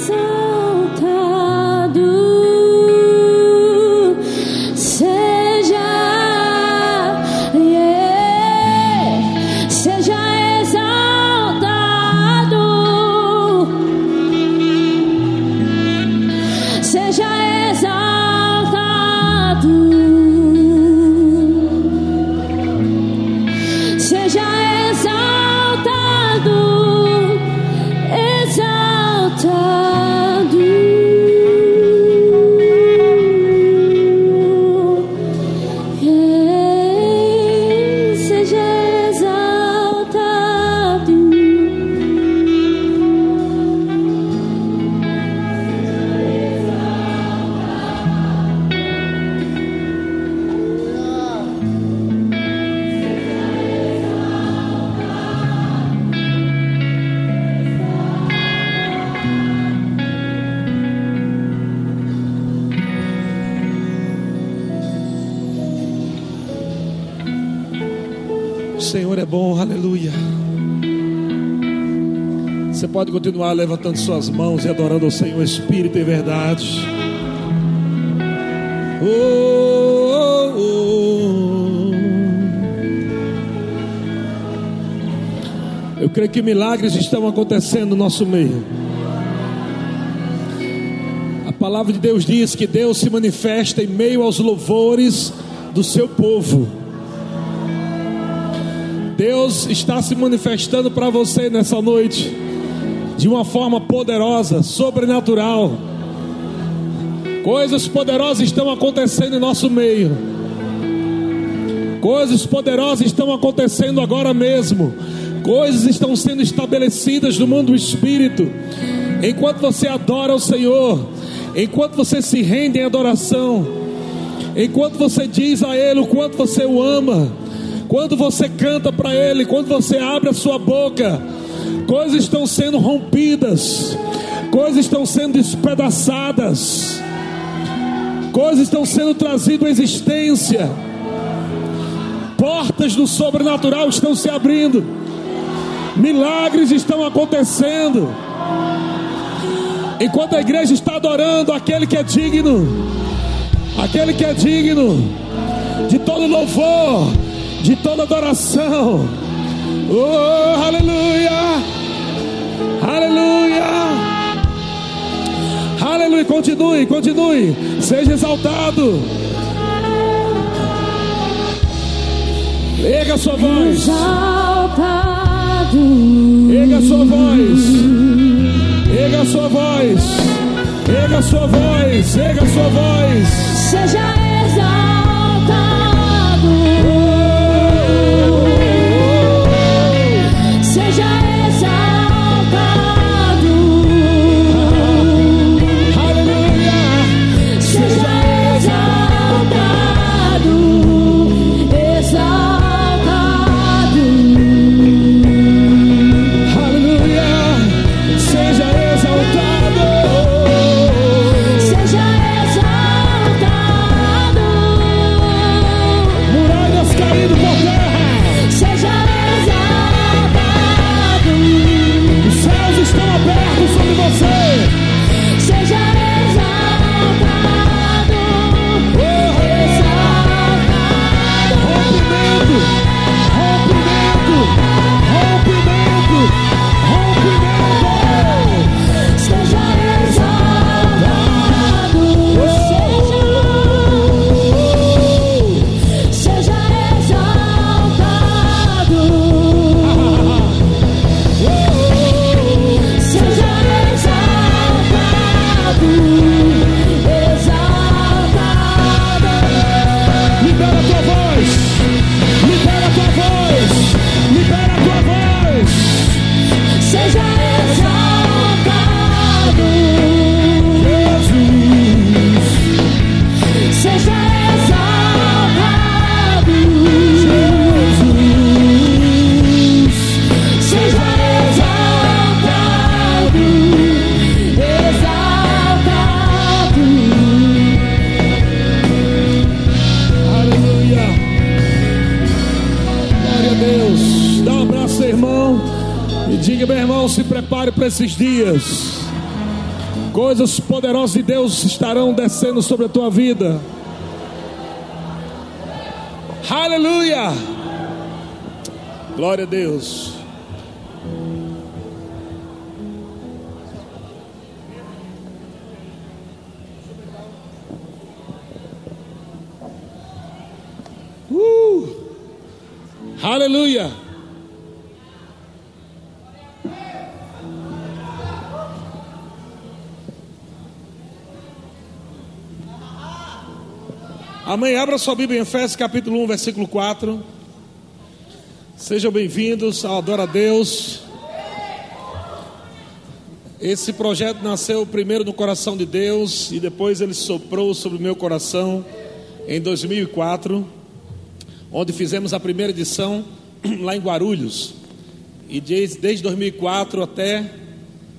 desire. Pode continuar levantando suas mãos e adorando o Senhor Espírito e verdade. Oh, oh, oh. Eu creio que milagres estão acontecendo no nosso meio. A palavra de Deus diz que Deus se manifesta em meio aos louvores do seu povo. Deus está se manifestando para você nessa noite de uma forma poderosa, sobrenatural. Coisas poderosas estão acontecendo em nosso meio. Coisas poderosas estão acontecendo agora mesmo. Coisas estão sendo estabelecidas no mundo do espírito. Enquanto você adora o Senhor, enquanto você se rende em adoração, enquanto você diz a Ele o quanto você o ama, quando você canta para Ele, quando você abre a sua boca, coisas estão sendo rompidas, coisas estão sendo despedaçadas, coisas estão sendo trazidas à existência, portas do sobrenatural estão se abrindo, milagres estão acontecendo. Enquanto a igreja está adorando aquele que é digno, aquele que é digno de todo louvor, de toda adoração. Oh, aleluia! Aleluia. Aleluia. Continue, continue. Seja exaltado. Erga sua voz. Exaltado. Erga sua voz. Erga sua voz. Erga sua voz. Erga sua voz. Seja esses dias. Coisas poderosas de Deus estarão descendo sobre a tua vida. Aleluia! Glória a Deus. Uh! Aleluia! Amém. Abra sua Bíblia em Efésios capítulo 1, versículo 4. Sejam bem-vindos ao Adora a Deus. Esse projeto nasceu primeiro no coração de Deus e depois ele soprou sobre o meu coração em 2004, onde fizemos a primeira edição lá em Guarulhos. E desde, desde 2004 até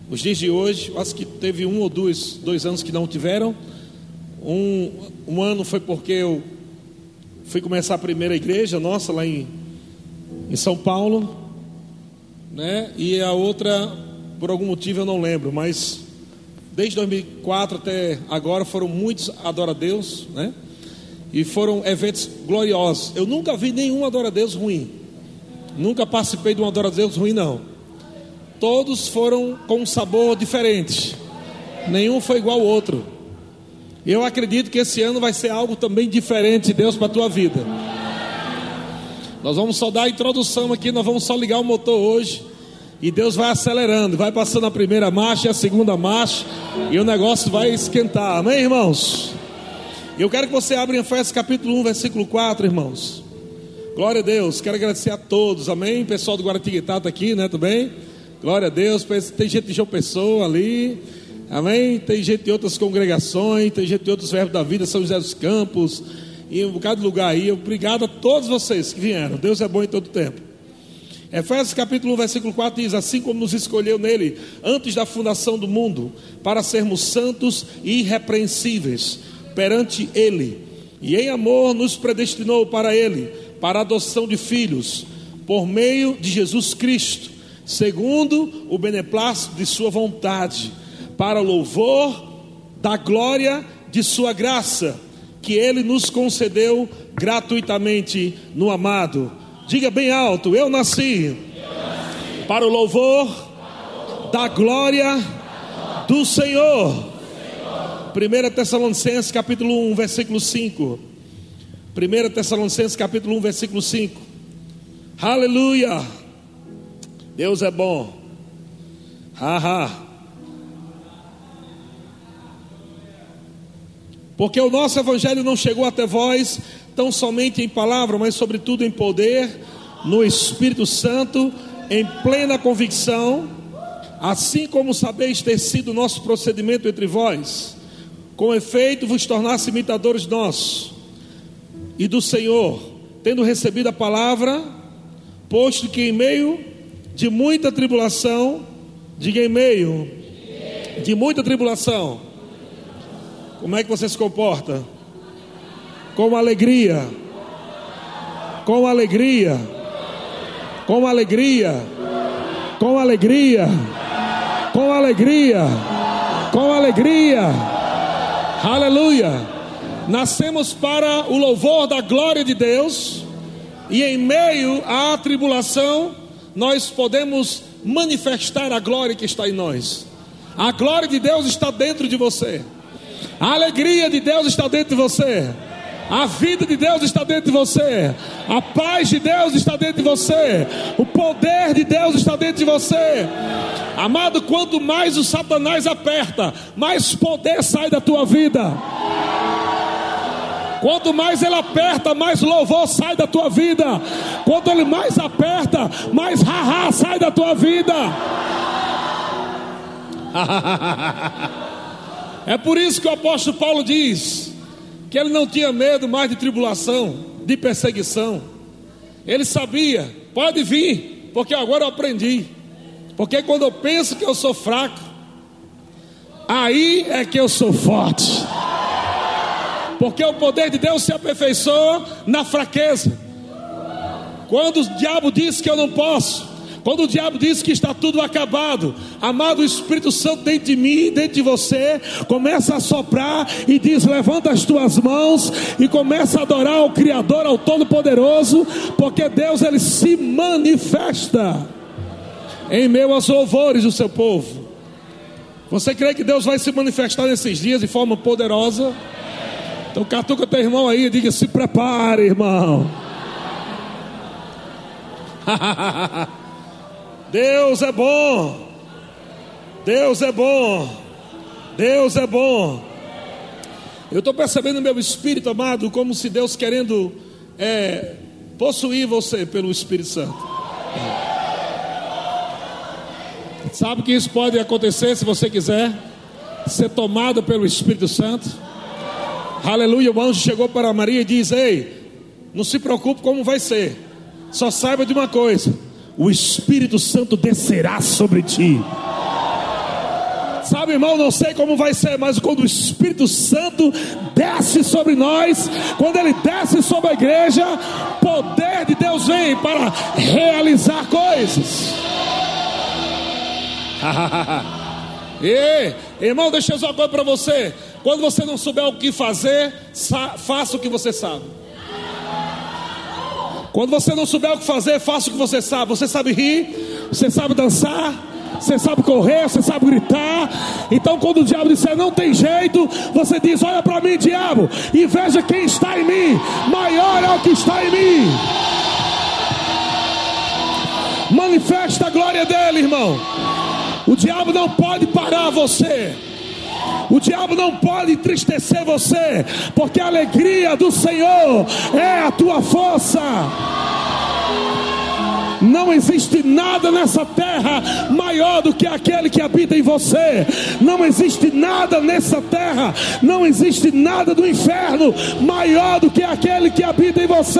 os dias de hoje, acho que teve um ou dois, dois anos que não tiveram. Um, um ano foi porque eu fui começar a primeira igreja nossa lá em, em São Paulo, né? E a outra, por algum motivo eu não lembro, mas desde 2004 até agora foram muitos adora Deus, né? E foram eventos gloriosos. Eu nunca vi nenhum adora Deus ruim. Nunca participei de um adora Deus ruim não. Todos foram com um sabor diferente. Nenhum foi igual ao outro. Eu acredito que esse ano vai ser algo também diferente de Deus para a tua vida. Nós vamos só dar a introdução aqui, nós vamos só ligar o motor hoje. E Deus vai acelerando, vai passando a primeira marcha e a segunda marcha, e o negócio vai esquentar. Amém, irmãos? Eu quero que você abra em Efésios capítulo 1, versículo 4, irmãos. Glória a Deus. Quero agradecer a todos. Amém. Pessoal do Guaratinguetá está aqui, né? Também. Glória a Deus. Tem gente de João Pessoa ali. Amém? Tem gente de outras congregações, tem gente de outros verbos da vida, São José dos Campos, e um bocado de lugar aí. Obrigado a todos vocês que vieram. Deus é bom em todo tempo. Efésios capítulo 1, versículo 4 diz: Assim como nos escolheu nele antes da fundação do mundo, para sermos santos e irrepreensíveis perante ele, e em amor nos predestinou para ele, para a adoção de filhos, por meio de Jesus Cristo, segundo o beneplácito de Sua vontade para o louvor da glória de Sua graça, que Ele nos concedeu gratuitamente no amado. Diga bem alto: Eu nasci, para o louvor da glória do Senhor. 1 Tessalonicenses capítulo 1, versículo 5. 1 Tessalonicenses capítulo 1, versículo 5. Aleluia! Deus é bom. Haha. Porque o nosso evangelho não chegou até vós tão somente em palavra, mas sobretudo em poder, no Espírito Santo, em plena convicção, assim como sabeis ter sido nosso procedimento entre vós, com efeito vos tornasse imitadores nossos e do Senhor, tendo recebido a palavra, posto que em meio de muita tribulação, diga em meio de muita tribulação, como é que você se comporta? Com alegria. Com alegria. Com alegria. Com alegria. Com alegria. Com alegria. Aleluia. Nascemos para o louvor da glória de Deus. E em meio à tribulação, nós podemos manifestar a glória que está em nós. A glória de Deus está dentro de você. A alegria de Deus está dentro de você. A vida de Deus está dentro de você. A paz de Deus está dentro de você. O poder de Deus está dentro de você. Amado, quanto mais o Satanás aperta, mais poder sai da tua vida. Quanto mais ele aperta, mais louvor sai da tua vida. Quanto ele mais aperta, mais haha sai da tua vida. É por isso que o apóstolo Paulo diz que ele não tinha medo mais de tribulação, de perseguição. Ele sabia, pode vir, porque agora eu aprendi. Porque quando eu penso que eu sou fraco, aí é que eu sou forte. Porque o poder de Deus se aperfeiçoa na fraqueza. Quando o diabo diz que eu não posso, Quando o diabo diz que está tudo acabado, amado, Espírito Santo dentro de mim, dentro de você, começa a soprar e diz: Levanta as tuas mãos e começa a adorar ao Criador, ao Todo-Poderoso, porque Deus ele se manifesta em meio aos louvores do seu povo. Você crê que Deus vai se manifestar nesses dias de forma poderosa? Então catuca teu irmão aí e diga: se prepare, irmão. Deus é bom. Deus é bom. Deus é bom. Eu estou percebendo no meu espírito, amado, como se Deus querendo é, possuir você pelo Espírito Santo. Sabe que isso pode acontecer se você quiser ser tomado pelo Espírito Santo? Aleluia. O anjo chegou para Maria e diz: Ei, não se preocupe como vai ser. Só saiba de uma coisa: o Espírito Santo descerá sobre ti. Sabe, irmão, não sei como vai ser, mas quando o Espírito Santo desce sobre nós, quando ele desce sobre a igreja, poder de Deus vem para realizar coisas. Ei, irmão, deixa eu dizer uma coisa para você. Quando você não souber o que fazer, faça o que você sabe. Quando você não souber o que fazer, faça o que você sabe. Você sabe rir, você sabe dançar, você sabe correr, você sabe gritar. Então, quando o diabo disser não tem jeito, você diz: Olha para mim, diabo, e veja quem está em mim. Maior é o que está em mim. Manifesta a glória dele, irmão. O diabo não pode parar você. O diabo não pode entristecer você, porque a alegria do Senhor é a tua força. Não existe nada nessa terra maior do que aquele que habita em você. Não existe nada nessa terra, não existe nada do inferno maior do que aquele que habita em você.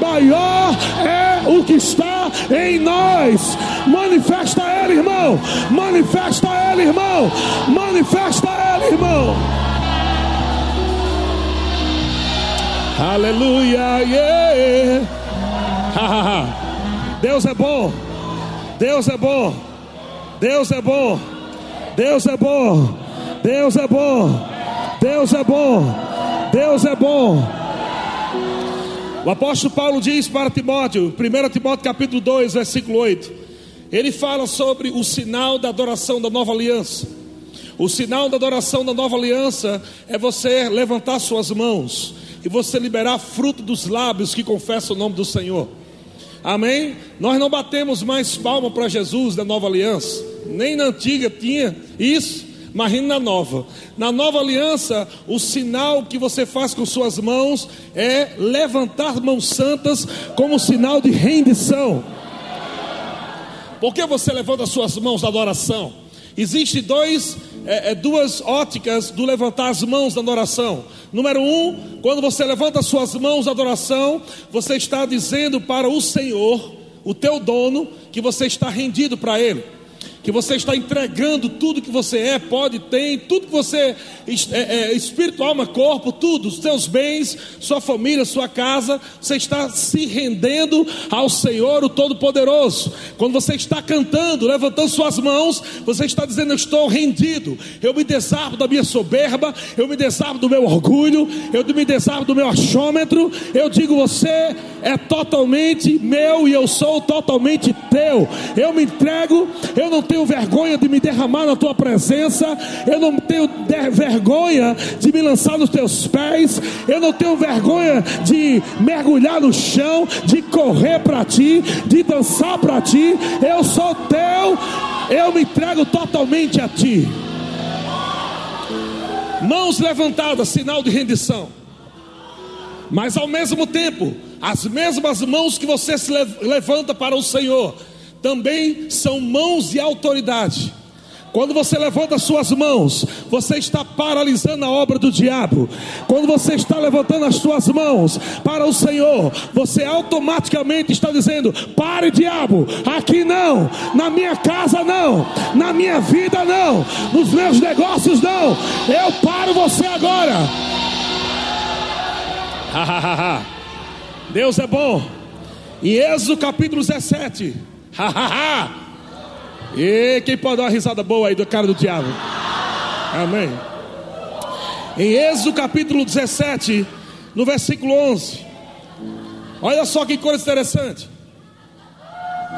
Maior é o que está em nós. Manifesta ele, irmão. Manifesta ele, irmão. Manifesta ele, irmão. Aleluia, yeah. Deus é bom. Deus é bom. Deus é bom. Deus é bom. Deus é bom. Deus é bom. Deus é bom. O apóstolo Paulo diz para Timóteo, 1 Timóteo capítulo 2, versículo 8. Ele fala sobre o sinal da adoração da nova aliança. O sinal da adoração da nova aliança é você levantar suas mãos e você liberar fruto dos lábios que confessam o nome do Senhor. Amém? Nós não batemos mais palma para Jesus da nova aliança. Nem na antiga tinha isso, mas na nova. Na nova aliança, o sinal que você faz com suas mãos é levantar mãos santas como sinal de rendição. Por que você levanta suas mãos na adoração? Existem dois, é, é, duas óticas do levantar as mãos na oração. Número um, quando você levanta suas mãos na adoração, você está dizendo para o Senhor, o teu dono, que você está rendido para Ele que você está entregando tudo que você é, pode, tem, tudo que você é, é, espírito, alma, corpo, tudo, os seus bens, sua família, sua casa, você está se rendendo ao Senhor, o Todo-Poderoso. Quando você está cantando, levantando suas mãos, você está dizendo: Eu estou rendido, eu me desarmo da minha soberba, eu me desarmo do meu orgulho, eu me desarmo do meu achômetro. Eu digo: Você é totalmente meu e eu sou totalmente teu. Eu me entrego, eu não tenho tenho vergonha de me derramar na tua presença, eu não tenho vergonha de me lançar nos teus pés, eu não tenho vergonha de mergulhar no chão, de correr para ti, de dançar para ti. Eu sou teu, eu me entrego totalmente a ti. Mãos levantadas, sinal de rendição. Mas ao mesmo tempo, as mesmas mãos que você se levanta para o Senhor, também são mãos de autoridade. Quando você levanta suas mãos, você está paralisando a obra do diabo. Quando você está levantando as suas mãos para o Senhor, você automaticamente está dizendo: pare, diabo, aqui não, na minha casa não, na minha vida não, nos meus negócios não. Eu paro você agora. Deus é bom. Em Êxodo capítulo 17. E quem pode dar uma risada boa aí do cara do diabo? Amém. Em Êxodo capítulo 17, no versículo 11. Olha só que coisa interessante.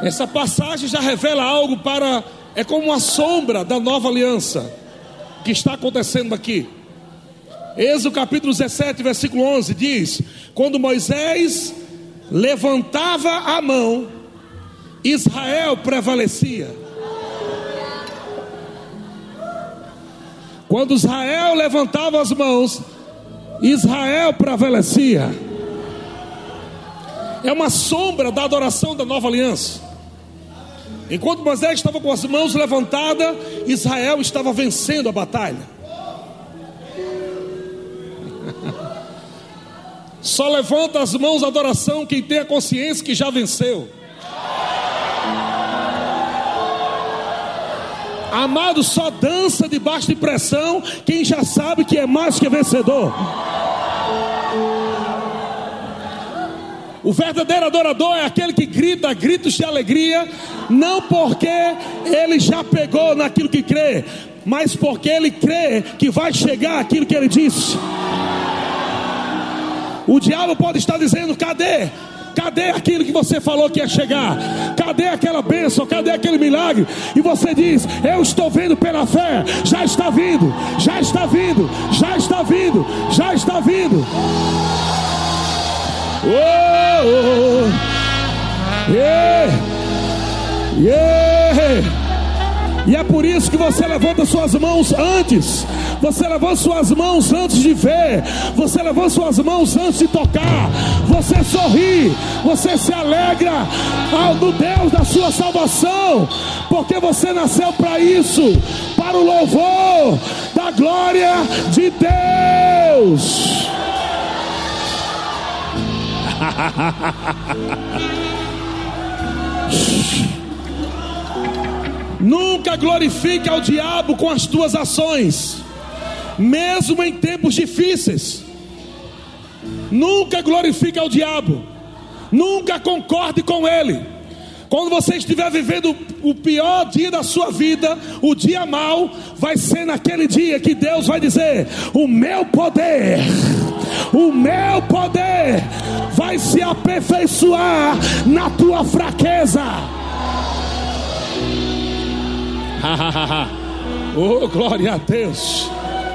Essa passagem já revela algo para. É como uma sombra da nova aliança que está acontecendo aqui. Êxodo capítulo 17, versículo 11 diz: Quando Moisés levantava a mão, Israel prevalecia. Quando Israel levantava as mãos, Israel prevalecia. É uma sombra da adoração da nova aliança. Enquanto Moisés estava com as mãos levantadas, Israel estava vencendo a batalha. Só levanta as mãos à adoração quem tem a consciência que já venceu. Amado, só dança debaixo de pressão quem já sabe que é mais que vencedor. O verdadeiro adorador é aquele que grita gritos de alegria, não porque ele já pegou naquilo que crê, mas porque ele crê que vai chegar aquilo que ele disse. O diabo pode estar dizendo: cadê? Cadê aquilo que você falou que ia chegar? Cadê aquela bênção? Cadê aquele milagre? E você diz: Eu estou vendo pela fé. Já está vindo, já está vindo, já está vindo, já está vindo. Oh, oh, oh. Yeah. Yeah. E é por isso que você levanta suas mãos antes. Você levanta suas mãos antes de ver. Você levanta suas mãos antes de tocar. Você sorri. Você se alegra ao do Deus da sua salvação. Porque você nasceu para isso para o louvor da glória de Deus. Nunca glorifique ao diabo com as tuas ações, mesmo em tempos difíceis. Nunca glorifique ao diabo, nunca concorde com ele. Quando você estiver vivendo o pior dia da sua vida, o dia mau, vai ser naquele dia que Deus vai dizer: O meu poder, o meu poder vai se aperfeiçoar na tua fraqueza. oh, glória a Deus.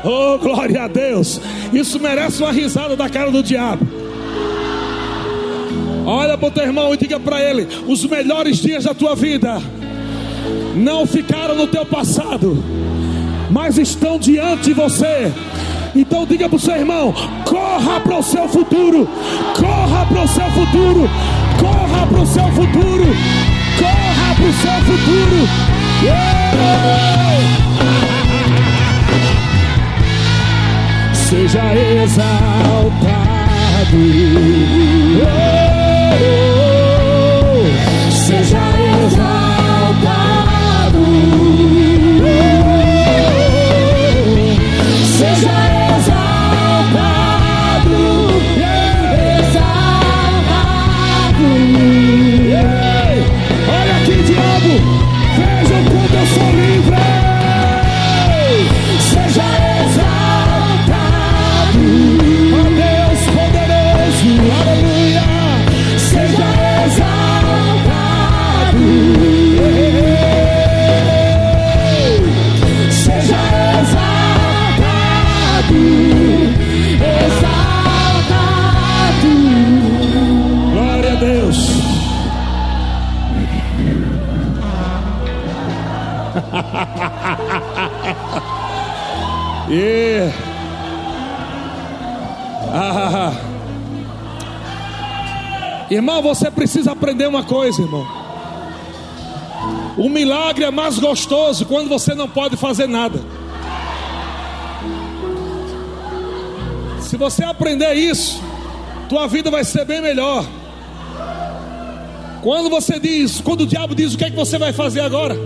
Oh, glória a Deus. Isso merece uma risada da cara do diabo. Olha para o teu irmão e diga para ele: os melhores dias da tua vida não ficaram no teu passado, mas estão diante de você. Então diga para o seu irmão: corra para o seu futuro, corra para o seu futuro, corra para o seu futuro, corra para o seu futuro. Seja exaltado. Seja você precisa aprender uma coisa, irmão. O milagre é mais gostoso quando você não pode fazer nada. Se você aprender isso, tua vida vai ser bem melhor. Quando você diz, quando o diabo diz o que é que você vai fazer agora?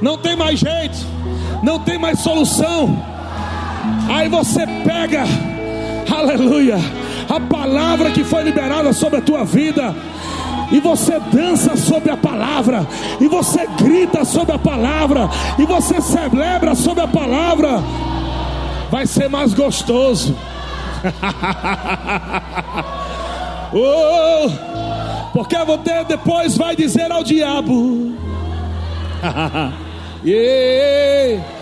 Não tem mais jeito, não tem mais solução. Aí você pega, aleluia, a palavra que foi liberada sobre a tua vida e você dança sobre a palavra, e você grita sobre a palavra, e você celebra sobre a palavra, vai ser mais gostoso. oh, porque você depois vai dizer ao diabo: yeah.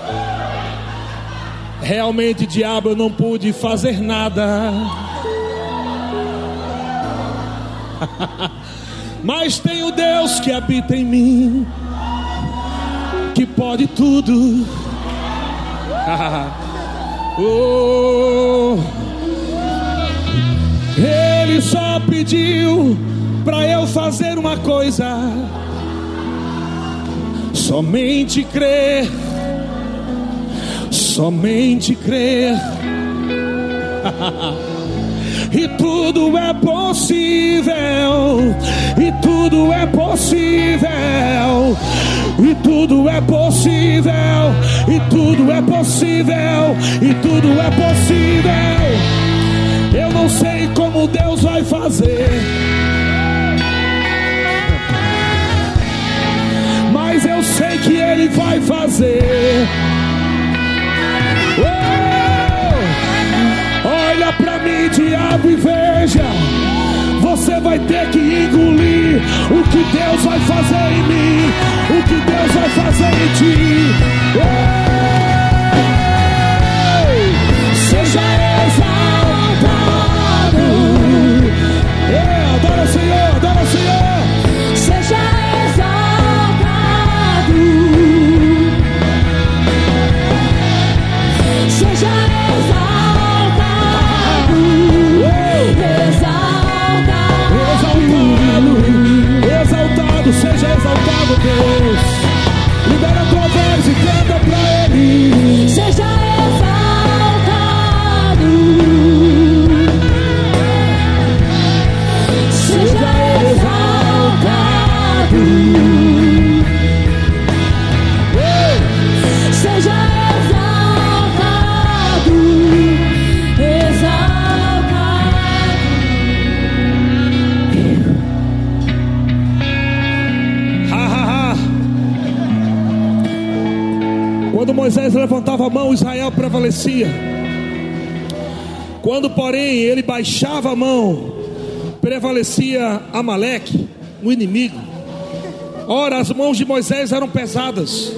Realmente, diabo, eu não pude fazer nada. Mas tem o Deus que habita em mim, que pode tudo. oh, ele só pediu para eu fazer uma coisa: somente crer, somente crer. e tudo é possível, e tudo é possível, e tudo é possível, e tudo é possível, e tudo é possível. Eu não sei como Deus vai fazer. Mas eu sei que Ele vai fazer. Mim, diabo, veja. Você vai ter que engolir o que Deus vai fazer em mim, o que Deus vai fazer em ti. Exaltado, seja exaltado, Deus. Libera levantava a mão, Israel prevalecia. Quando, porém, ele baixava a mão, prevalecia Amaleque, o inimigo. Ora, as mãos de Moisés eram pesadas.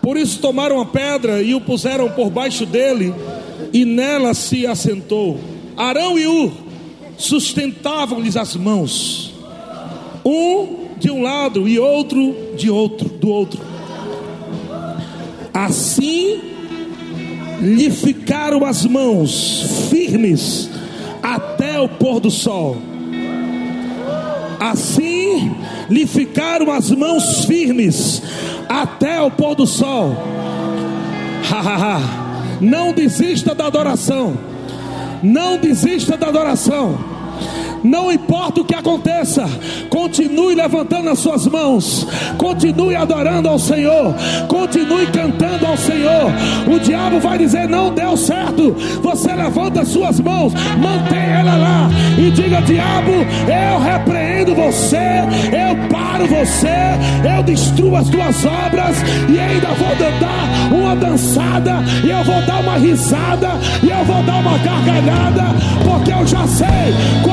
Por isso tomaram a pedra e o puseram por baixo dele, e nela se assentou. Arão e Ur sustentavam-lhes as mãos, um de um lado e outro de outro, do outro. Assim lhe ficaram as mãos firmes até o pôr do sol. Assim lhe ficaram as mãos firmes até o pôr do sol. Não desista da adoração. Não desista da adoração. Não importa o que aconteça, continue levantando as suas mãos, continue adorando ao Senhor, continue cantando ao Senhor. O diabo vai dizer: Não deu certo. Você levanta as suas mãos, mantenha ela lá e diga: Diabo, eu repreendo você, eu paro você, eu destruo as tuas obras e ainda vou dar uma dançada, e eu vou dar uma risada, e eu vou dar uma gargalhada, porque eu já sei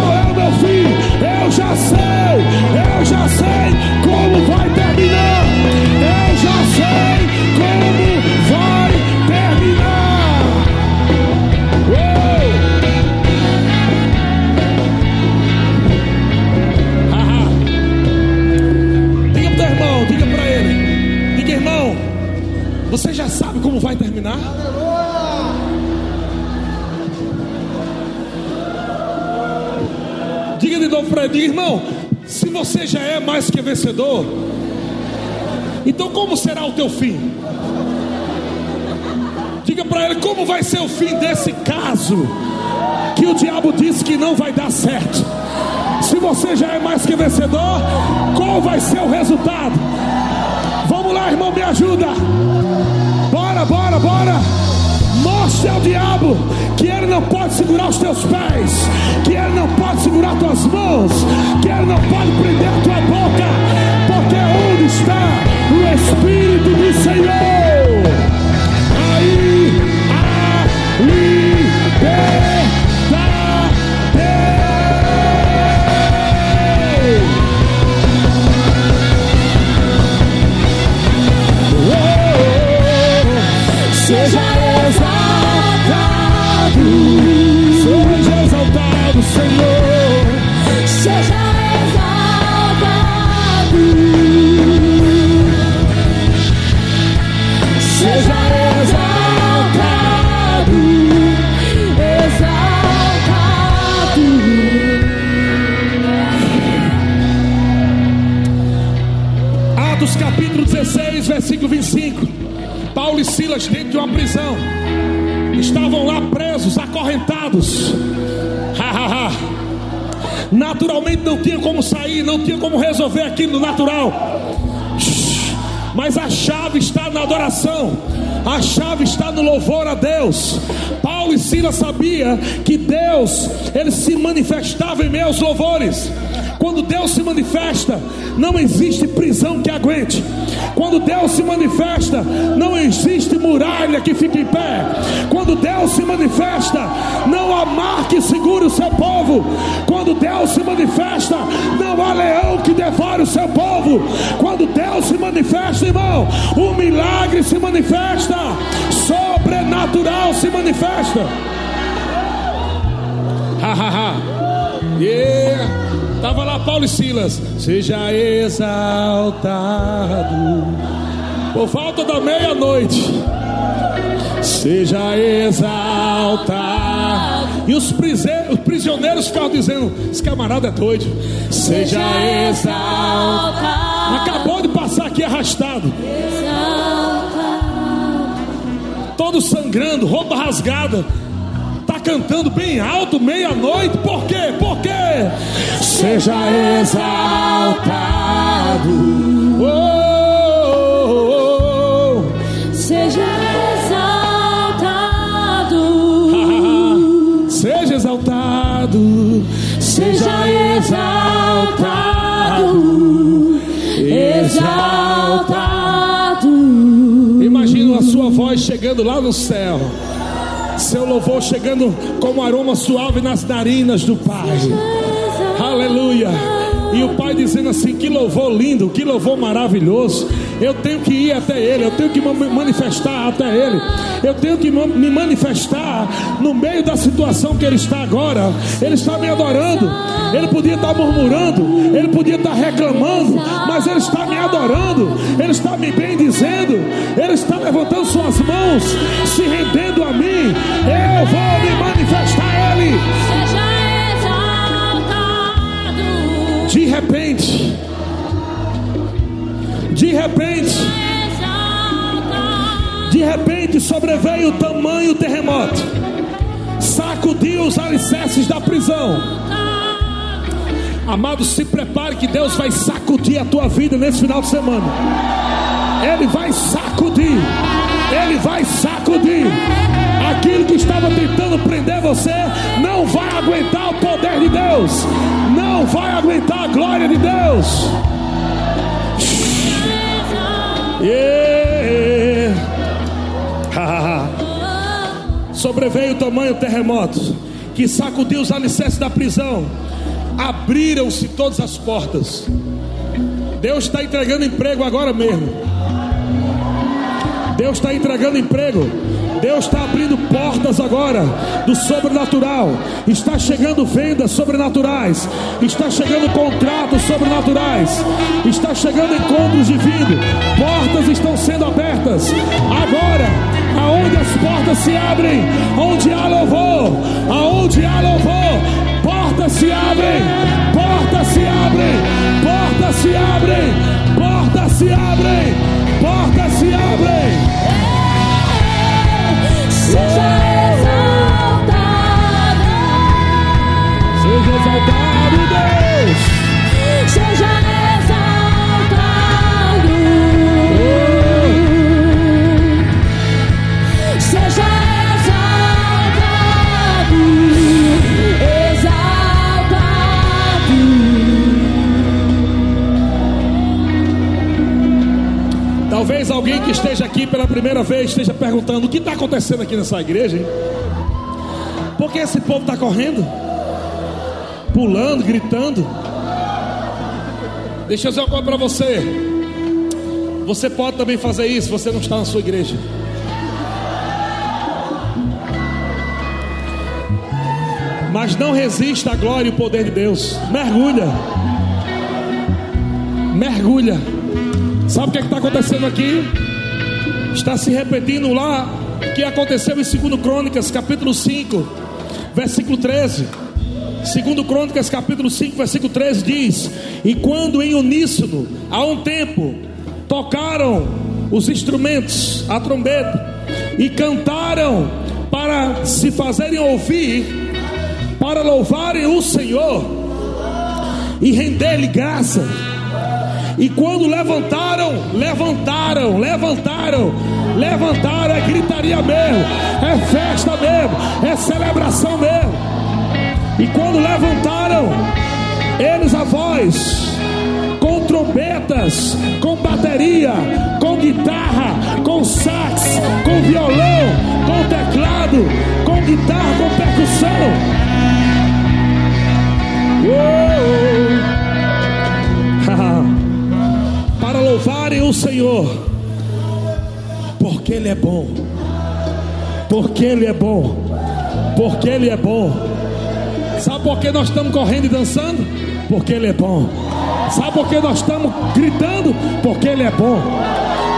qual é o meu fim, eu já sei, eu já sei como vai terminar, eu já sei como vai terminar. Uou! Diga pro teu irmão, diga para ele, diga irmão, você já sabe como vai terminar? Novo para ele, irmão, se você já é mais que vencedor, então como será o teu fim? Diga para ele como vai ser o fim desse caso que o diabo disse que não vai dar certo. Se você já é mais que vencedor, qual vai ser o resultado? Vamos lá, irmão, me ajuda. Bora, bora, bora. Mostre ao diabo que ele não pode segurar os teus pés, que ele não pode segurar tuas mãos, que ele não pode prender a tua boca, porque onde está o Espírito do Senhor? Aí há liberdade. Seja exaltado, Senhor. seja exaltado, seja exaltado, exaltado. Atos capítulo 16, versículo 25. Paulo e Silas dentro de uma prisão. Estavam lá presos, acorrentados. Naturalmente não tinha como sair, não tinha como resolver aquilo natural. Mas a chave está na adoração. A chave está no louvor a Deus. Paulo e Silas sabia que Deus, ele se manifestava em meus louvores. Quando Deus se manifesta, não existe prisão que aguente. Quando Deus se manifesta, não existe muralha que fique em pé. Quando Deus se manifesta, não há mar que segure o seu povo. Quando Deus se manifesta, não há leão que devore o seu povo. Quando Deus se manifesta, irmão, o milagre se manifesta, sobrenatural se manifesta. Ha, ha, ha. Yeah. Tava lá Paulo e Silas. Seja exaltado por falta da meia-noite. Seja exaltado. E os, prisioneiros ficavam dizendo: Esse camarada é doido. Seja exaltado. Acabou de passar aqui arrastado. Todo sangrando, roupa rasgada. Cantando bem alto, meia-noite. Por quê? Por quê? Seja exaltado. Oh, oh, oh, Seja exaltado, oh. Seja exaltado. seja exaltado, exaltado. Imagina a sua voz chegando lá no céu. Seu louvor chegando como aroma suave nas narinas do Pai. Aleluia. E o Pai dizendo assim: Que louvor lindo, que louvor maravilhoso. Eu tenho que ir até Ele, eu tenho que me manifestar até Ele, eu tenho que me manifestar no meio da situação que Ele está agora. Ele está me adorando, Ele podia estar murmurando, Ele podia estar reclamando, mas Ele está me adorando, Ele está me bendizendo, Ele está levantando Suas mãos, se rendendo a mim. Eu vou me manifestar a Ele. Seja exaltado, De repente, de repente, de repente sobreveio o tamanho terremoto, sacudiu os alicerces da prisão. Amado, se prepare que Deus vai sacudir a tua vida nesse final de semana. Ele vai sacudir, ele vai sacudir. Aquilo que estava tentando prender você não vai aguentar o poder de Deus, não vai aguentar a glória de Deus. Yeah. Sobreveio o tamanho terremoto que sacudiu os alicerces da prisão. Abriram-se todas as portas. Deus está entregando emprego agora mesmo. Deus está entregando emprego. Deus está abrindo portas agora do sobrenatural. Está chegando vendas sobrenaturais. Está chegando contratos sobrenaturais. Está chegando encontros divinos. Portas estão sendo abertas. Agora, aonde as portas se abrem, onde há louvor, aonde há louvor, portas se abrem, portas se abrem, portas se abrem, portas se abrem, portas se abrem. Seja exaltado, que esteja aqui pela primeira vez esteja perguntando: o que está acontecendo aqui nessa igreja? Hein? Por que esse povo está correndo? Pulando, gritando. Deixa eu dizer uma coisa para você. Você pode também fazer isso, você não está na sua igreja. Mas não resista à glória e o poder de Deus. Mergulha. Mergulha. Sabe o que é está acontecendo aqui? Está se repetindo lá que aconteceu em 2 Crônicas, capítulo 5, versículo 13. Segundo Crônicas, capítulo 5, versículo 13 diz: "E quando em uníssono, há um tempo, tocaram os instrumentos, a trombeta, e cantaram para se fazerem ouvir, para louvarem o Senhor e render-lhe graça. E quando levantaram, levantaram, levantaram, levantaram, é gritaria mesmo, é festa mesmo, é celebração mesmo. E quando levantaram, eles a voz, com trombetas, com bateria, com guitarra, com sax, com violão, com teclado, com guitarra, com percussão. Para louvarem o Senhor, porque Ele é bom, porque Ele é bom, porque Ele é bom. Sabe por que nós estamos correndo e dançando? Porque Ele é bom. Sabe por que nós estamos gritando? Porque Ele é bom.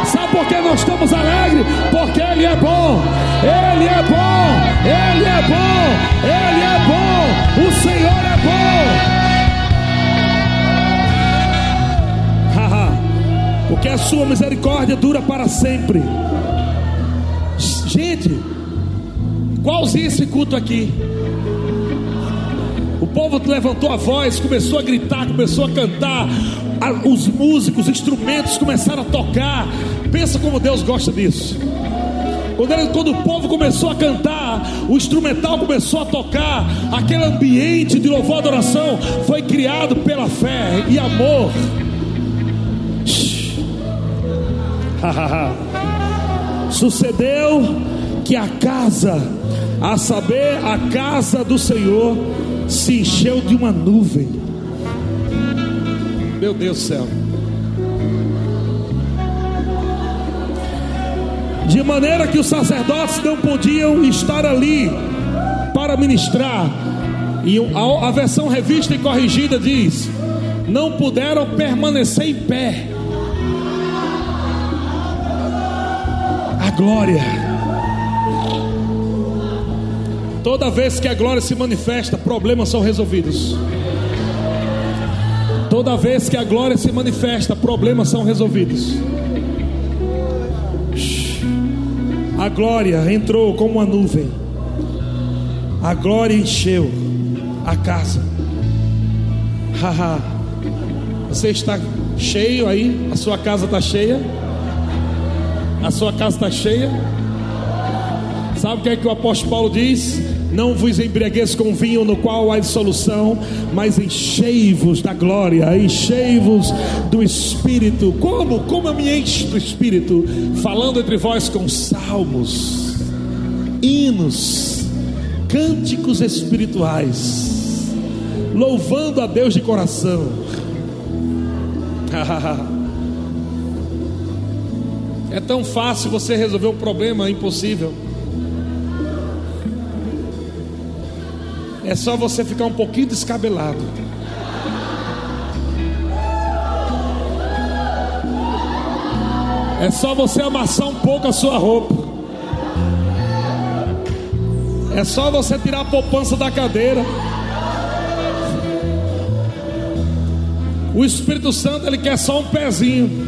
Sabe por que nós estamos alegres? Porque Ele é bom. Ele é bom. Ele é bom. Ele é bom. O Senhor é bom. Porque a sua misericórdia dura para sempre. Gente, igualzinho esse culto aqui. O povo levantou a voz, começou a gritar, começou a cantar. Os músicos, os instrumentos começaram a tocar. Pensa como Deus gosta disso. Quando, ele, quando, o povo começou a cantar, o instrumental começou a tocar, aquele ambiente de louvor e adoração foi criado pela fé e amor. Sucedeu que a casa, a saber, a casa do Senhor, se encheu de uma nuvem. Meu Deus do céu. De maneira que os sacerdotes não podiam estar ali para ministrar. E a, a versão revista e corrigida diz: não puderam permanecer em pé. Glória Toda vez que a glória se manifesta, problemas são resolvidos. Toda vez que a glória se manifesta, problemas são resolvidos. A glória entrou como uma nuvem. A glória encheu a casa. Haha. Você está cheio aí? A sua casa está cheia? A sua casa está cheia? Sabe o que é que o apóstolo Paulo diz? Não vos embriagueis com vinho no qual há dissolução, mas enchei-vos da glória, enchei-vos do Espírito. Como? Como eu me encho do Espírito? Falando entre vós com salmos, hinos, cânticos espirituais, louvando a Deus de coração. É tão fácil você resolver um problema impossível. É só você ficar um pouquinho descabelado. É só você amassar um pouco a sua roupa. É só você tirar a poupança da cadeira. O Espírito Santo ele quer só um pezinho.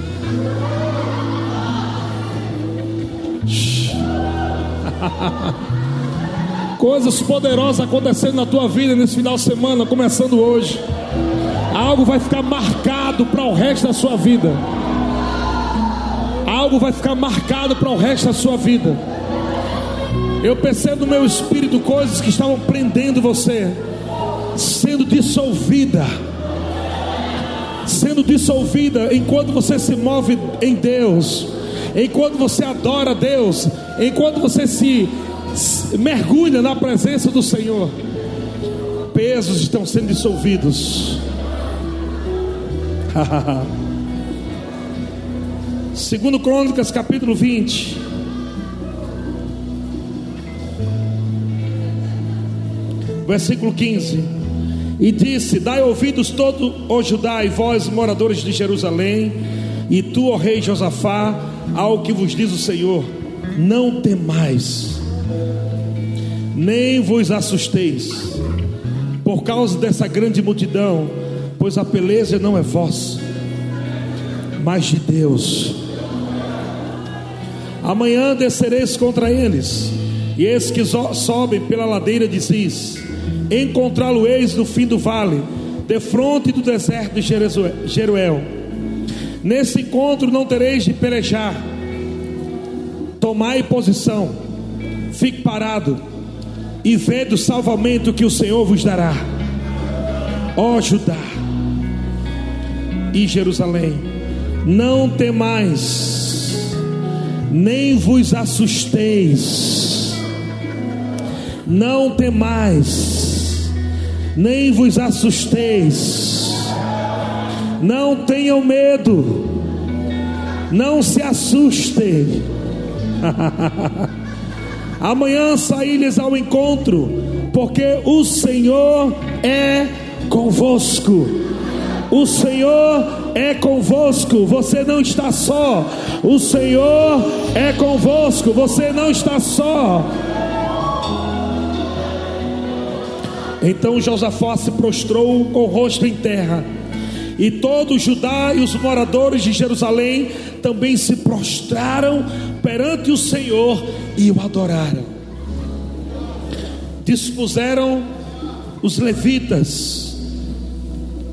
Coisas poderosas acontecendo na tua vida nesse final de semana, começando hoje. Algo vai ficar marcado para o resto da sua vida. Algo vai ficar marcado para o resto da sua vida. Eu percebo no meu espírito coisas que estavam prendendo você, sendo dissolvida sendo dissolvida enquanto você se move em Deus enquanto você adora Deus, enquanto você se, mergulha na presença do Senhor, pesos estão sendo dissolvidos. Segundo Crônicas, capítulo 20. Versículo 15. E disse: Dai ouvidos todo o Judá e vós, moradores de Jerusalém, e tu, ó rei Josafá, ao que vos diz o Senhor: Não temais, nem vos assusteis, por causa dessa grande multidão, pois a peleja não é vossa, mas de Deus. Amanhã descereis contra eles, e eis que sobem pela ladeira de Cis, encontrá-lo-eis no fim do vale, defronte do deserto de Jeruel. Nesse encontro não tereis de pelejar, tomai posição, fique parado, e vede o salvamento que o Senhor vos dará, ó Judá e Jerusalém, não temais nem vos assusteis, não temais, nem vos assusteis, não tenham medo, não se assustem. Amanhã saí-lhes ao encontro, porque o Senhor é convosco. O Senhor é convosco, você não está só. O Senhor é convosco, você não está só. Então Josafá se prostrou com o rosto em terra, e todo Judá e os moradores de Jerusalém também se prostraram perante o Senhor e o adoraram. Dispuseram os levitas,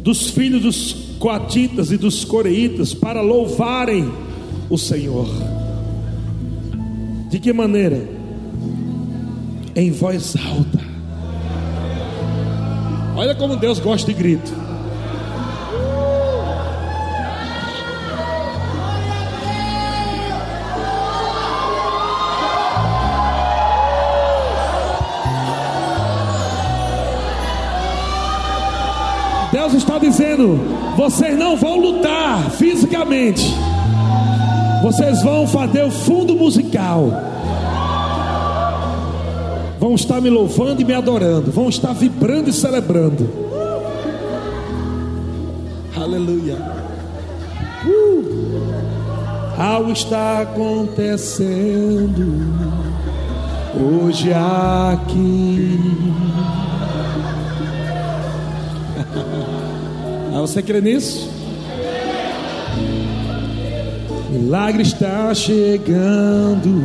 dos filhos dos coatitas e dos coreitas para louvarem o Senhor. De que maneira? Em voz alta. Olha como Deus gosta de grito. Deus está dizendo: vocês não vão lutar fisicamente, vocês vão fazer o fundo musical. Vão estar me louvando e me adorando, vão estar vibrando e celebrando. Aleluia. Uh. Algo está acontecendo hoje aqui. Você crê nisso? Milagre está chegando.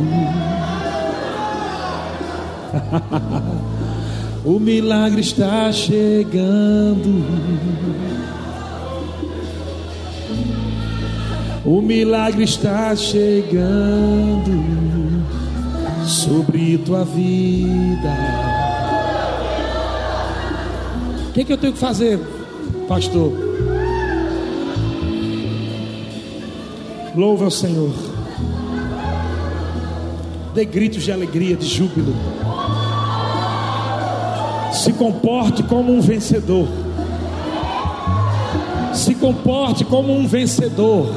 o milagre está chegando. O milagre está chegando sobre tua vida. O que, que eu tenho que fazer? pastor. Louve ao Senhor. Dê gritos de alegria, de júbilo. Se comporte como um vencedor. Se comporte como um vencedor.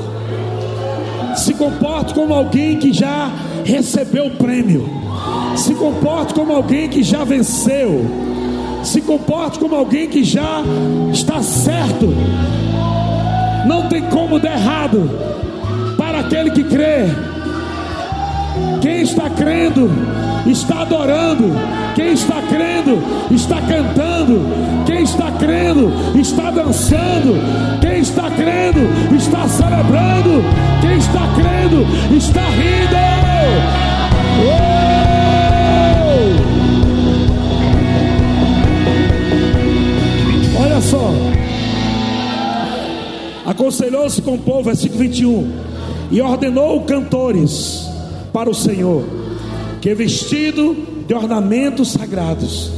Se comporte como alguém que já recebeu o prêmio. Se comporte como alguém que já venceu se comporte como alguém que já está certo. Não tem como dar errado aquele que crê. Quem está crendo, está adorando. Quem está crendo, está cantando. Quem está crendo, está dançando. Quem está crendo, está celebrando. Quem está crendo, está rindo. Oh! só. Aconselhou-se com o povo, versículo 21, e ordenou cantores para o Senhor, que vestido de ornamentos sagrados,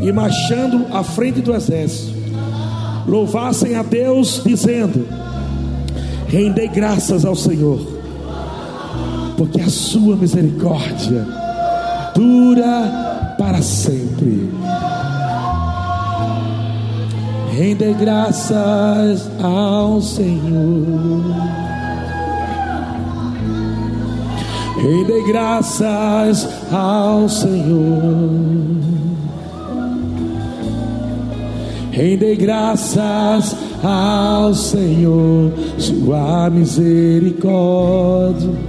e marchando à frente do exército, louvassem a Deus, dizendo: Rendei graças ao Senhor, porque a sua misericórdia dura para sempre. Rende graças ao Senhor. Rende graças ao Senhor. Rende graças ao Senhor, sua misericórdia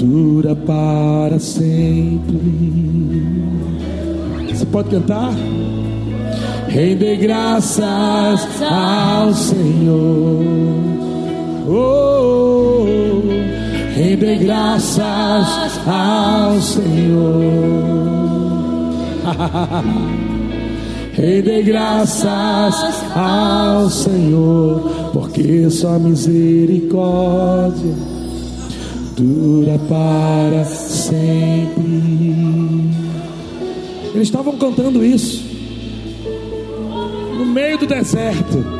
dura para sempre. Você pode cantar? Rende graças ao Senhor. Oh, rende graças ao Senhor. Rende graças ao Senhor, porque sua misericórdia dura para sempre. Eles estavam cantando isso no meio do deserto.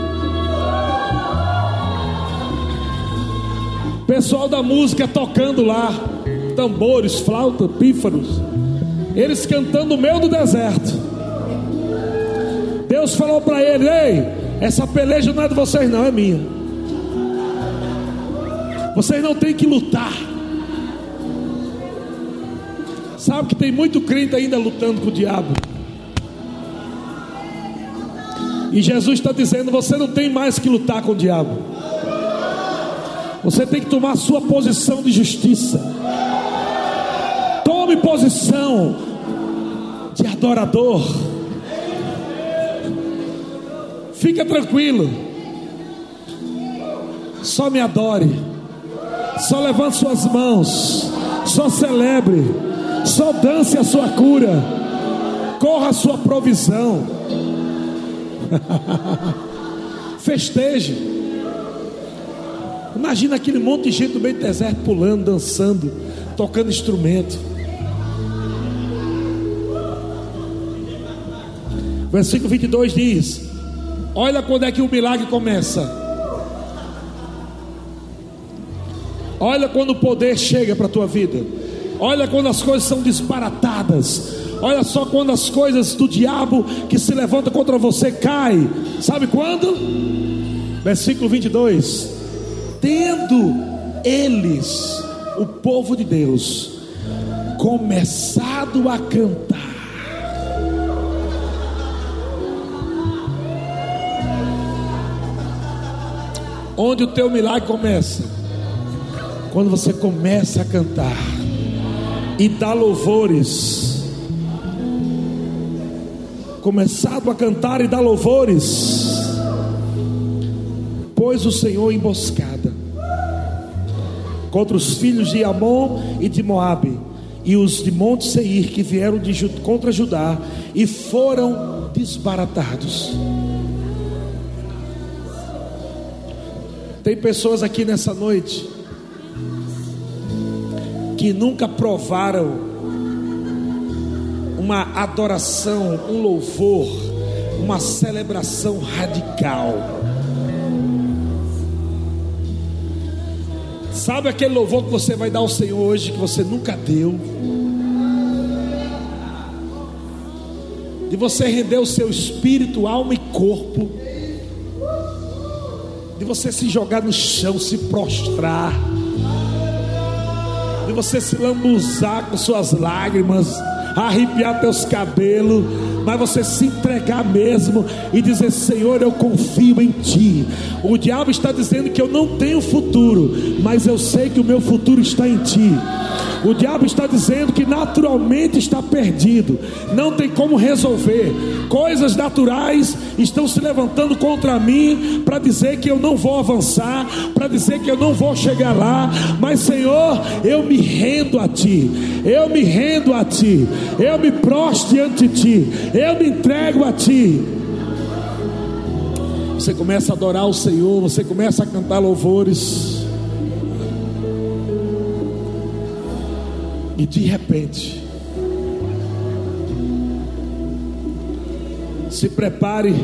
Pessoal da música tocando lá, tambores, flauta, pífaros. Eles cantando no meio do deserto. Deus falou para ele: Ei, essa peleja não é de vocês, não, é minha. Vocês não têm que lutar. Sabe que tem muito crente ainda lutando com o diabo. E Jesus está dizendo: você não tem mais que lutar com o diabo. Você tem que tomar sua posição de justiça. Tome posição de adorador. Fica tranquilo. Só me adore. Só levante suas mãos. Só celebre. Só dance a sua cura. Corra a sua provisão. Festeje. Imagina aquele monte de gente no meio do deserto pulando, dançando, tocando instrumento. Versículo 22 diz: Olha quando é que o milagre começa. Olha quando o poder chega para a tua vida. Olha quando as coisas são disparatadas. Olha só quando as coisas do diabo que se levanta contra você cai. Sabe quando? Versículo 22. Tendo eles, o povo de Deus, começado a cantar. Onde o teu milagre começa? Quando você começa a cantar e dar louvores. Começado a cantar e dar louvores. Pôs o Senhor emboscada contra os filhos de Amon e de Moabe e os de Monte Seir que vieram de, contra Judá e foram desbaratados. Tem pessoas aqui nessa noite que nunca provaram uma adoração, um louvor, uma celebração radical. Sabe aquele louvor que você vai dar ao Senhor hoje que você nunca deu? De você render o seu espírito, alma e corpo. De você se jogar no chão, se prostrar, de você se lambuzar com suas lágrimas, arrepiar teus cabelos, mas você se entregar mesmo e dizer: Senhor, eu confio em Ti. O diabo está dizendo que eu não tenho futuro, mas eu sei que o meu futuro está em Ti. O diabo está dizendo que naturalmente está perdido, não tem como resolver. Coisas naturais estão se levantando contra mim para dizer que eu não vou avançar, para dizer que eu não vou chegar lá. Mas, Senhor, eu me rendo a Ti, eu me rendo a Ti, eu me prostro diante de Ti, eu me entrego a Ti. Você começa a adorar o Senhor, você começa a cantar louvores. E de repente, se prepare.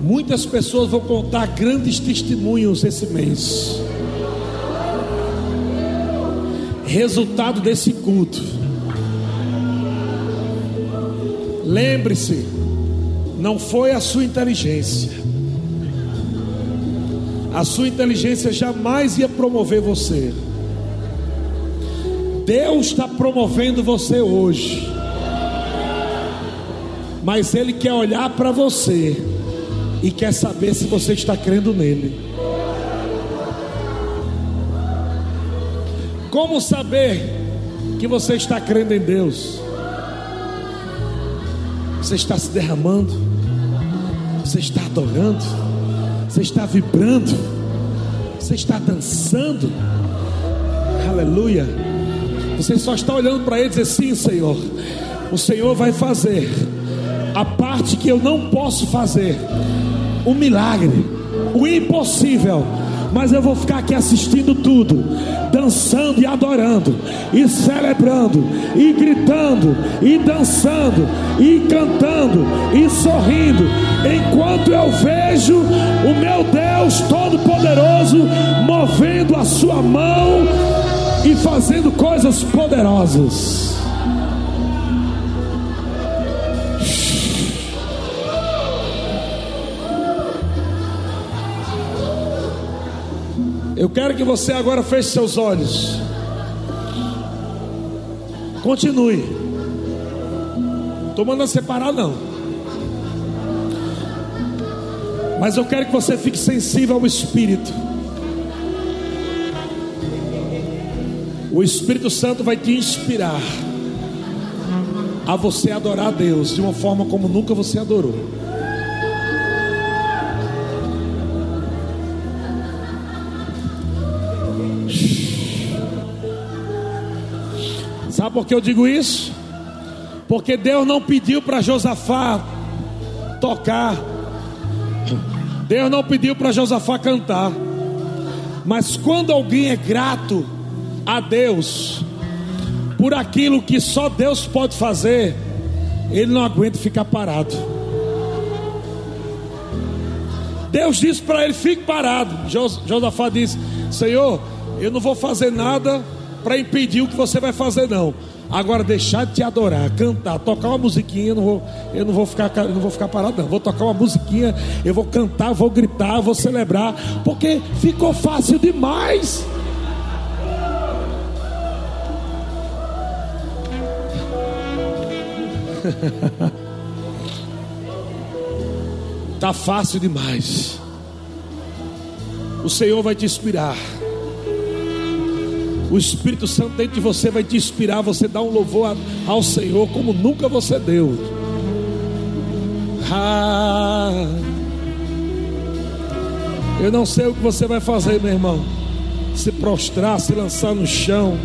Muitas pessoas vão contar grandes testemunhos esse mês. resultado desse culto. Lembre-se, não foi a sua inteligência. A sua inteligência jamais ia promover você. Deus está promovendo você hoje. Mas Ele quer olhar para você e quer saber se você está crendo nele. Como saber que você está crendo em Deus? Você está se derramando, você está adorando, você está vibrando, você está dançando. Aleluia. Você só está olhando para ele e dizer: Sim, Senhor, o Senhor vai fazer a parte que eu não posso fazer, o milagre, o impossível. Mas eu vou ficar aqui assistindo tudo, dançando e adorando, e celebrando, e gritando, e dançando, e cantando, e sorrindo, enquanto eu vejo o meu Deus Todo-Poderoso movendo a sua mão e fazendo coisas poderosas. Eu quero que você agora feche seus olhos. Continue. Estou mandando separar, não. Mas eu quero que você fique sensível ao Espírito. O Espírito Santo vai te inspirar a você adorar a Deus de uma forma como nunca você adorou. Sabe por que eu digo isso? Porque Deus não pediu para Josafá tocar. Deus não pediu para Josafá cantar. Mas quando alguém é grato a Deus por aquilo que só Deus pode fazer, ele não aguenta ficar parado. Deus disse para ele: fique parado. Josafá disse: Senhor, eu não vou fazer nada para impedir o que você vai fazer, não. Agora deixar de te adorar, cantar, tocar uma musiquinha, eu não vou, eu não vou ficar, não vou ficar parado, não. Vou tocar uma musiquinha, eu vou cantar, vou gritar, vou celebrar, porque ficou fácil demais. tá fácil demais. O Senhor vai te inspirar. O Espírito Santo dentro de você vai te inspirar. Você dá um louvor ao Senhor como nunca você deu. Ah, eu não sei o que você vai fazer, meu irmão. Se prostrar, se lançar no chão,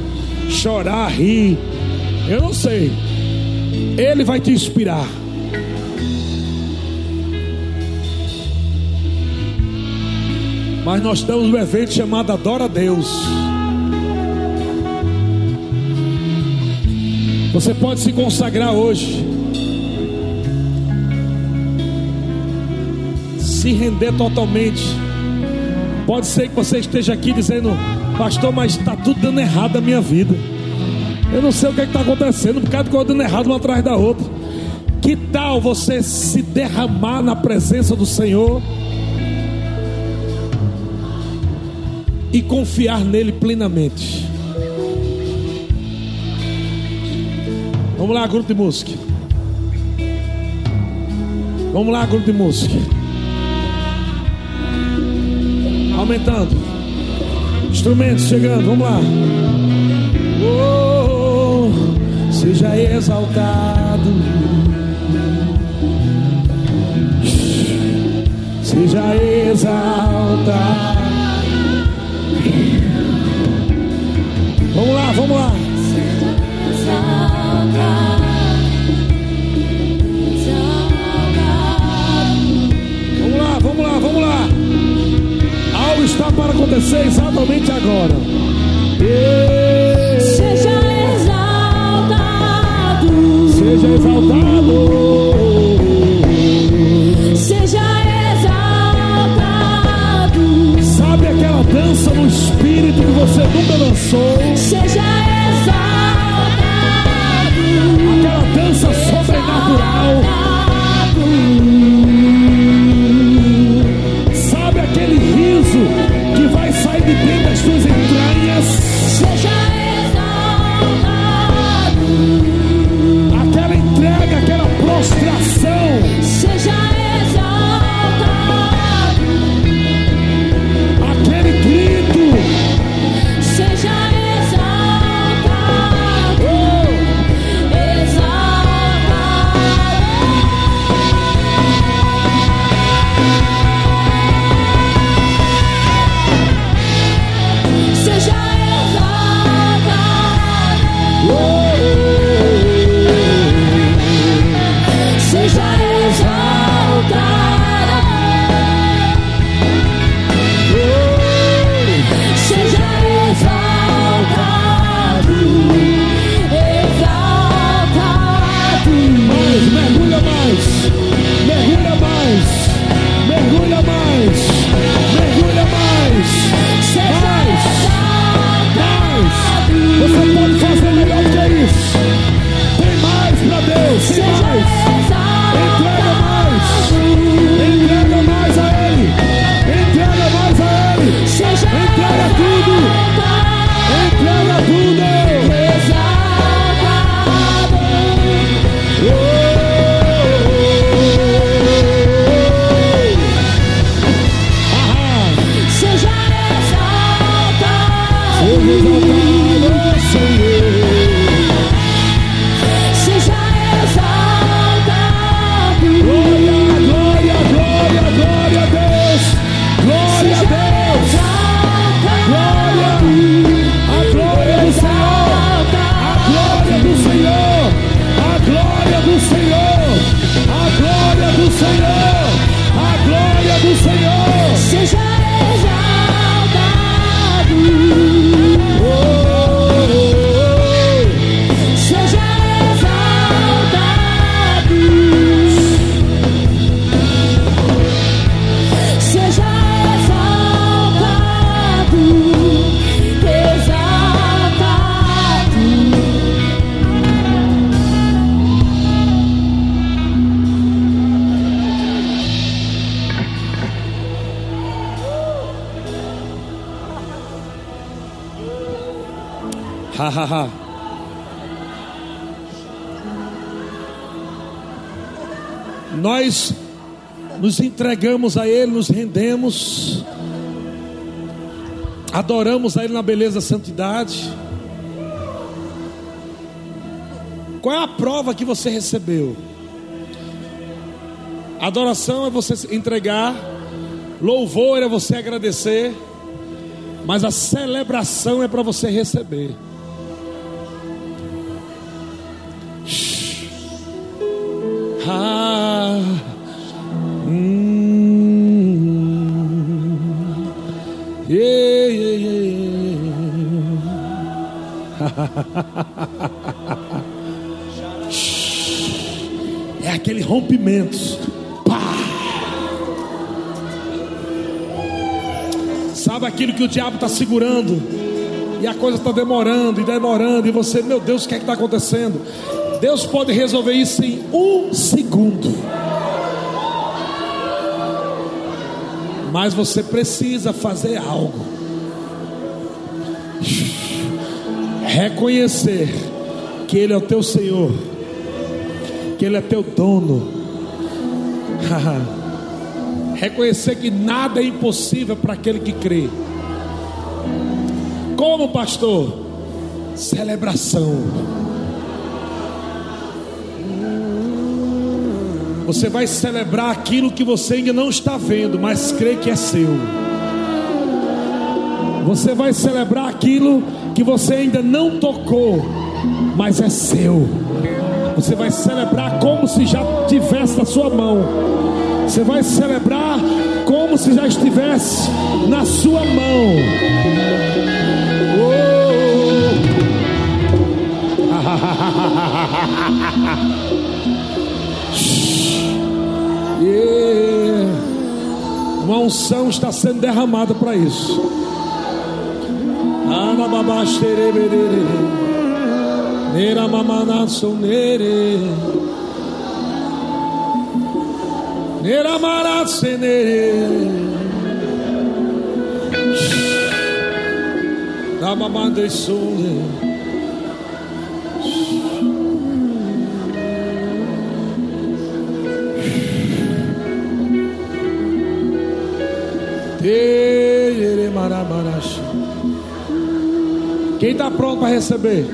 chorar, rir. Eu não sei. Ele vai te inspirar. Mas nós temos um evento chamado Adora a Deus. Você pode se consagrar hoje. Se render totalmente. Pode ser que você esteja aqui dizendo, pastor, mas está tudo dando errado na minha vida. Eu não sei o que é está acontecendo, por causa de coisa dando errado uma atrás da outra. Que tal você se derramar na presença do Senhor e confiar nele plenamente? Vamos lá, grupo de música. Vamos lá, grupo de música. Aumentando. Instrumentos chegando, vamos lá. Oh, seja exaltado. Seja exaltado. Vamos lá, vamos lá. vamos lá. Algo está para acontecer exatamente agora. Seja exaltado. Seja exaltado. Seja exaltado. Sabe aquela dança no espírito que você nunca dançou? Seja exaltado. Aquela dança sobrenatural entregamos a Ele, nos rendemos, adoramos a Ele na beleza da santidade. Qual é a prova que você recebeu? Adoração é você entregar, louvor é você agradecer, mas a celebração é para você receber. É aquele rompimento. Pá. Sabe aquilo que o diabo está segurando? E a coisa está demorando e demorando. E você, meu Deus, o que é que está acontecendo? Deus pode resolver isso em um segundo. Mas você precisa fazer algo. Reconhecer que Ele é o teu Senhor, que Ele é teu dono. Reconhecer que nada é impossível para aquele que crê. Como pastor? Celebração. Você vai celebrar aquilo que você ainda não está vendo, mas crê que é seu. Você vai celebrar aquilo que você ainda não tocou, mas é seu. Você vai celebrar como se já tivesse na sua mão. Você vai celebrar como se já estivesse na sua mão. Oh. yeah. Uma unção está sendo derramada para isso. Anababaxereberere. Nera mamanassonere. Nera maratsenere. Namamandessone. Quem está pronto para receber?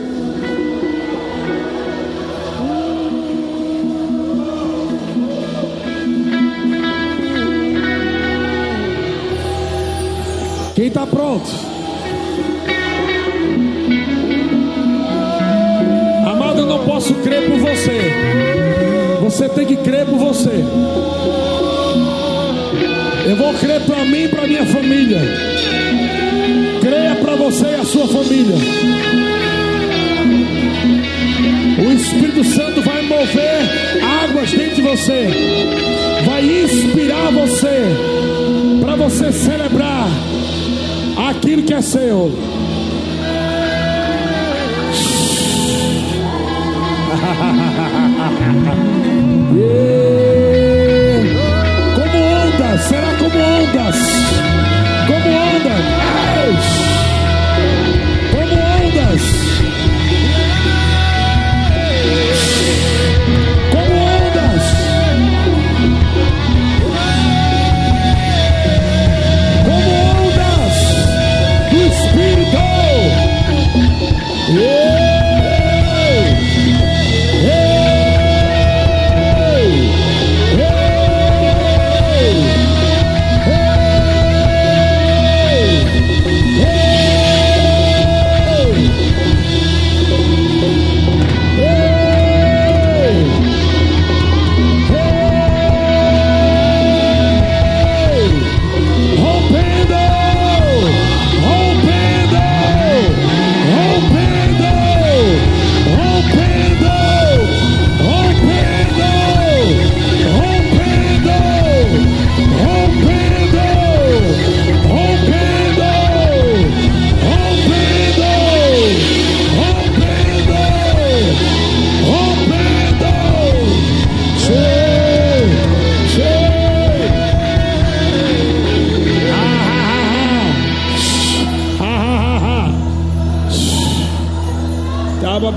Quem está pronto? Amado, eu não posso crer por você. Você tem que crer por você. Eu vou crer para mim e para minha família. Você e a sua família. O Espírito Santo vai mover águas dentro de você. Vai inspirar você para você celebrar aquilo que é seu. Como ondas, será como ondas,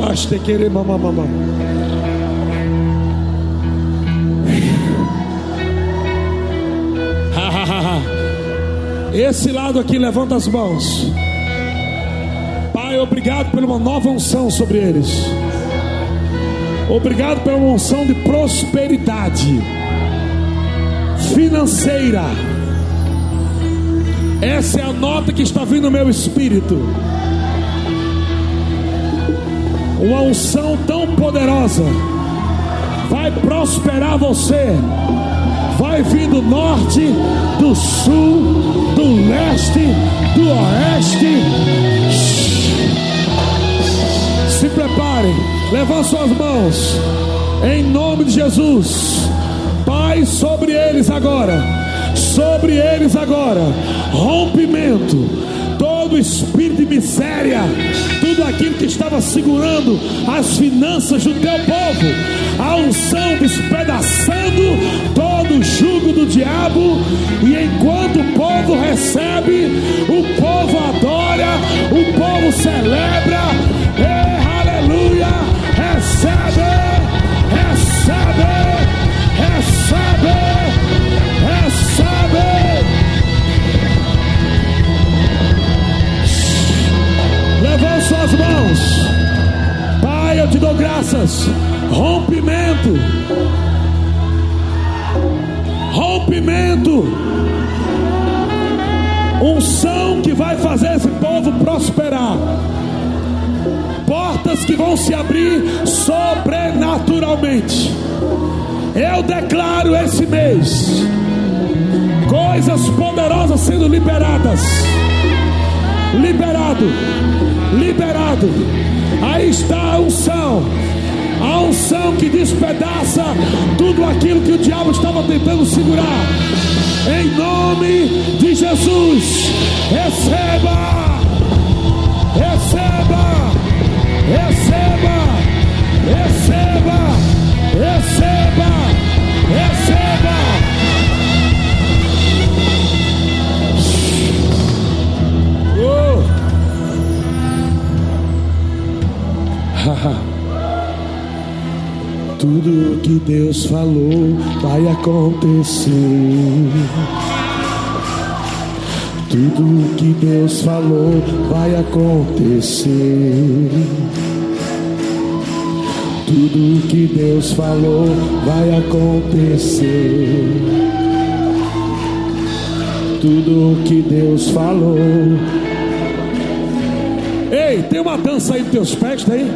Ababaste querer ha, ha. Esse lado aqui, levanta as mãos. Pai, obrigado por uma nova unção sobre eles. Obrigado pela unção de prosperidade financeira. Essa é a nota que está vindo no meu espírito. Uma unção tão poderosa. Vai prosperar você. Vai vir do norte, do sul, do leste, do oeste. Se preparem, levante suas mãos, em nome de Jesus. Pai, sobre eles agora, sobre eles agora, rompimento, todo espírito de miséria, tudo aquilo que estava segurando as finanças do teu povo, a unção despedaçando todo o jugo do diabo, e enquanto o povo recebe, o povo adora, o povo celebra, suas mãos. Pai, eu te dou graças. Rompimento. Rompimento. Unção que vai fazer esse povo prosperar. Portas que vão se abrir sobrenaturalmente. Eu declaro esse mês coisas poderosas sendo liberadas liberado, liberado. Aí está a unção, a unção que despedaça tudo aquilo que o diabo estava tentando segurar. Em nome de Jesus, receba, receba, receba, receba, receba, receba. Oh. Tudo que Deus falou vai acontecer. Tudo que Deus falou vai acontecer. Tudo que Deus falou vai acontecer. Tudo que Deus falou. Ei, tem uma dança aí nos teus pés? Tem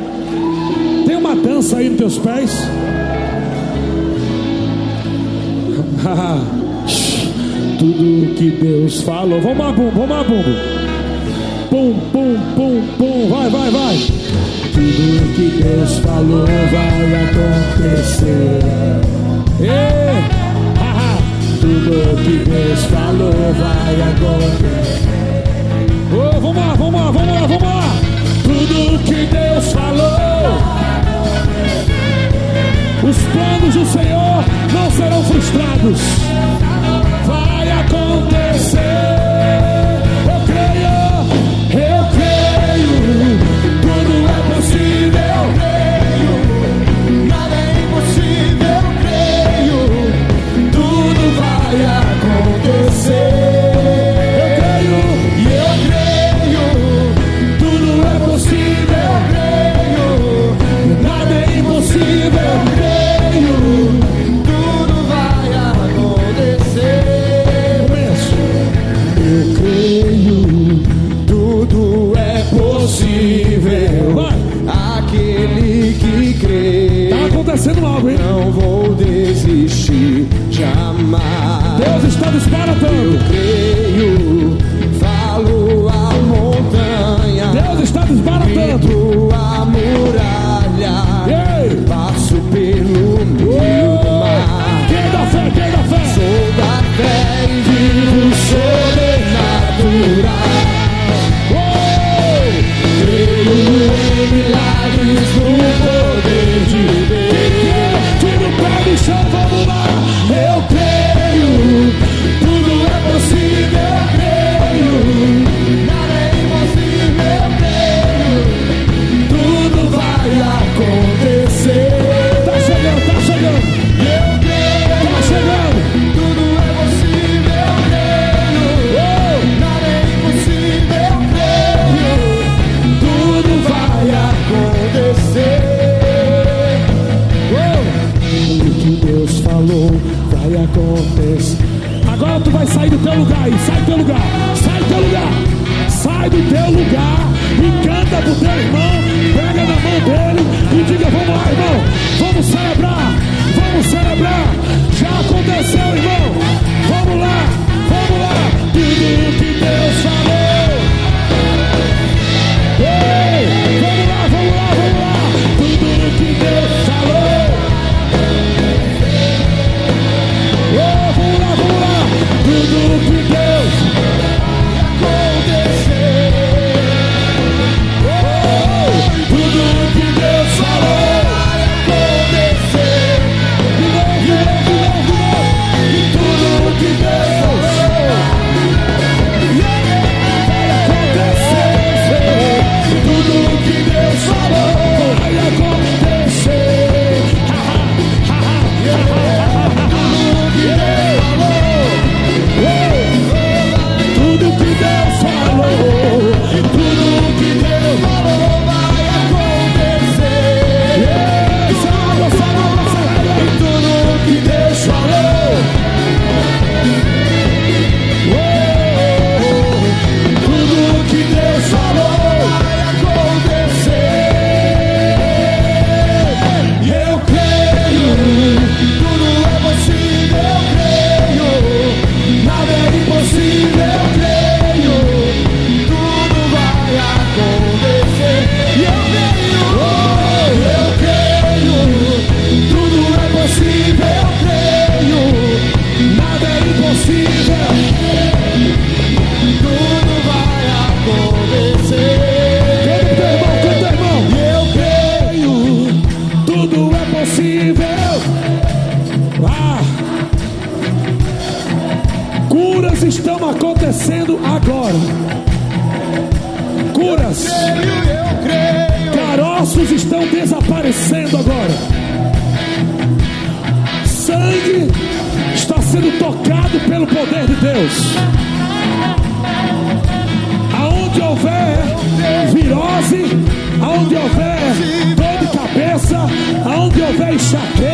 uma dança aí nos teus pés? Tudo que Deus falou. Vamos lá, bum, vamos lá, bum. Pum, pum, pum, pum. Vai, vai, vai. Tudo que Deus falou vai acontecer. Ei. Tudo que Deus falou vai acontecer. Oh, vamos lá, vamos lá, vamos lá, vamos lá. Tudo que Deus falou. Os planos do Senhor não serão frustrados. Vai acontecer. Deus está canta pro aonde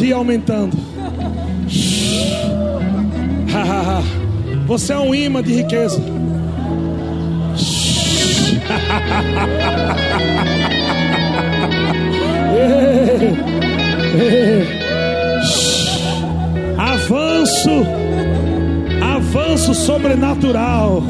dia aumentando. Você é um imã de riqueza. Avanço, avanço sobrenatural.